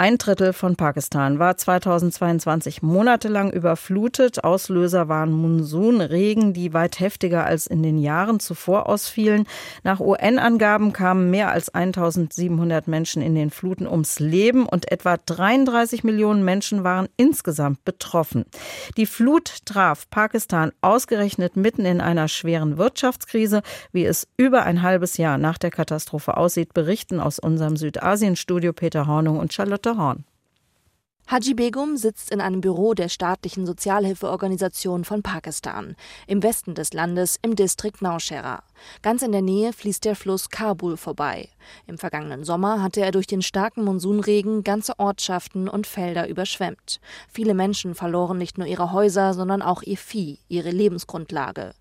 Ein Drittel von Pakistan war 2022 monatelang überflutet. Auslöser waren Monsunregen, die weit heftiger als in den Jahren zuvor ausfielen. Nach UN-Angaben kamen mehr als 1700 Menschen in den Fluten ums Leben und etwa 33 Millionen Menschen waren insgesamt betroffen. Die Flut traf Pakistan ausgerechnet mitten in einer schweren Wirtschaftskrise. Wie es über ein halbes Jahr nach der Katastrophe aussieht, berichten aus unserem Südasien-Studio Peter Hornung und Charlotte Charlotte Horn. Haji Begum sitzt in einem Büro der staatlichen Sozialhilfeorganisation von Pakistan, im Westen des Landes im Distrikt Naushera. Ganz in der Nähe fließt der Fluss Kabul vorbei. Im vergangenen Sommer hatte er durch den starken Monsunregen ganze Ortschaften und Felder überschwemmt. Viele Menschen verloren nicht nur ihre Häuser, sondern auch ihr Vieh, ihre Lebensgrundlage.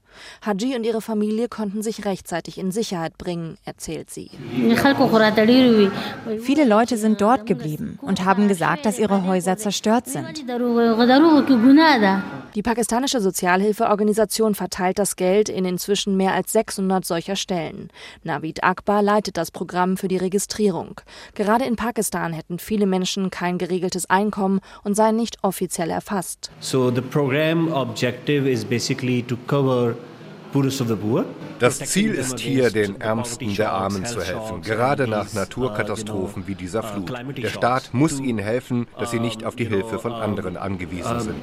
Haji und ihre Familie konnten sich rechtzeitig in Sicherheit bringen, erzählt sie. Viele Leute sind dort geblieben und haben gesagt, dass ihre Häuser zerstört sind. Die pakistanische Sozialhilfeorganisation verteilt das Geld in inzwischen mehr als 600 solcher Stellen. Navid Akbar leitet das Programm für die Registrierung. Gerade in Pakistan hätten viele Menschen kein geregeltes Einkommen und seien nicht offiziell erfasst. So the program objective is basically to cover das Ziel ist hier, den Ärmsten der Armen zu helfen, gerade nach Naturkatastrophen wie dieser Flut. Der Staat muss ihnen helfen, dass sie nicht auf die Hilfe von anderen angewiesen sind.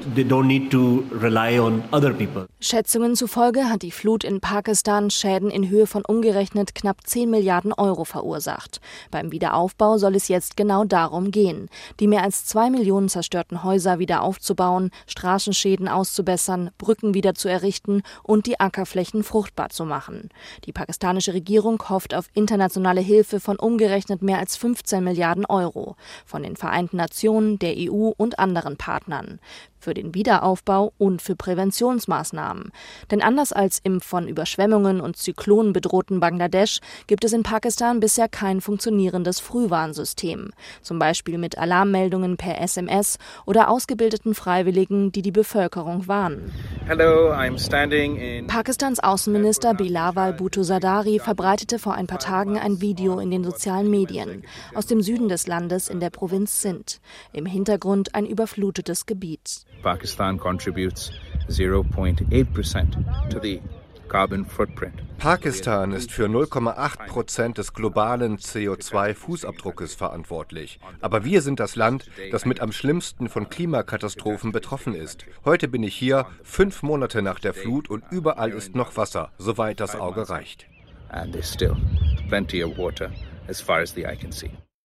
Schätzungen zufolge hat die Flut in Pakistan Schäden in Höhe von umgerechnet knapp 10 Milliarden Euro verursacht. Beim Wiederaufbau soll es jetzt genau darum gehen, die mehr als zwei Millionen zerstörten Häuser wieder aufzubauen, Straßenschäden auszubessern, Brücken wieder zu errichten und die Ackerflächen Flächen fruchtbar zu machen. Die pakistanische Regierung hofft auf internationale Hilfe von umgerechnet mehr als 15 Milliarden Euro von den Vereinten Nationen, der EU und anderen Partnern für den Wiederaufbau und für Präventionsmaßnahmen. Denn anders als im von Überschwemmungen und Zyklonen bedrohten Bangladesch gibt es in Pakistan bisher kein funktionierendes Frühwarnsystem, zum Beispiel mit Alarmmeldungen per SMS oder ausgebildeten Freiwilligen, die die Bevölkerung warnen. Hello, Pakistans Außenminister Bilawal Bhutto Sadari verbreitete vor ein paar Tagen ein Video in den sozialen Medien aus dem Süden des Landes in der Provinz Sindh. Im Hintergrund ein überflutetes Gebiet. Pakistan contributes 0.8% to the Pakistan ist für 0,8 Prozent des globalen CO2-Fußabdruckes verantwortlich. Aber wir sind das Land, das mit am schlimmsten von Klimakatastrophen betroffen ist. Heute bin ich hier, fünf Monate nach der Flut und überall ist noch Wasser, soweit das Auge reicht. And there's still plenty of water as far as the eye can see.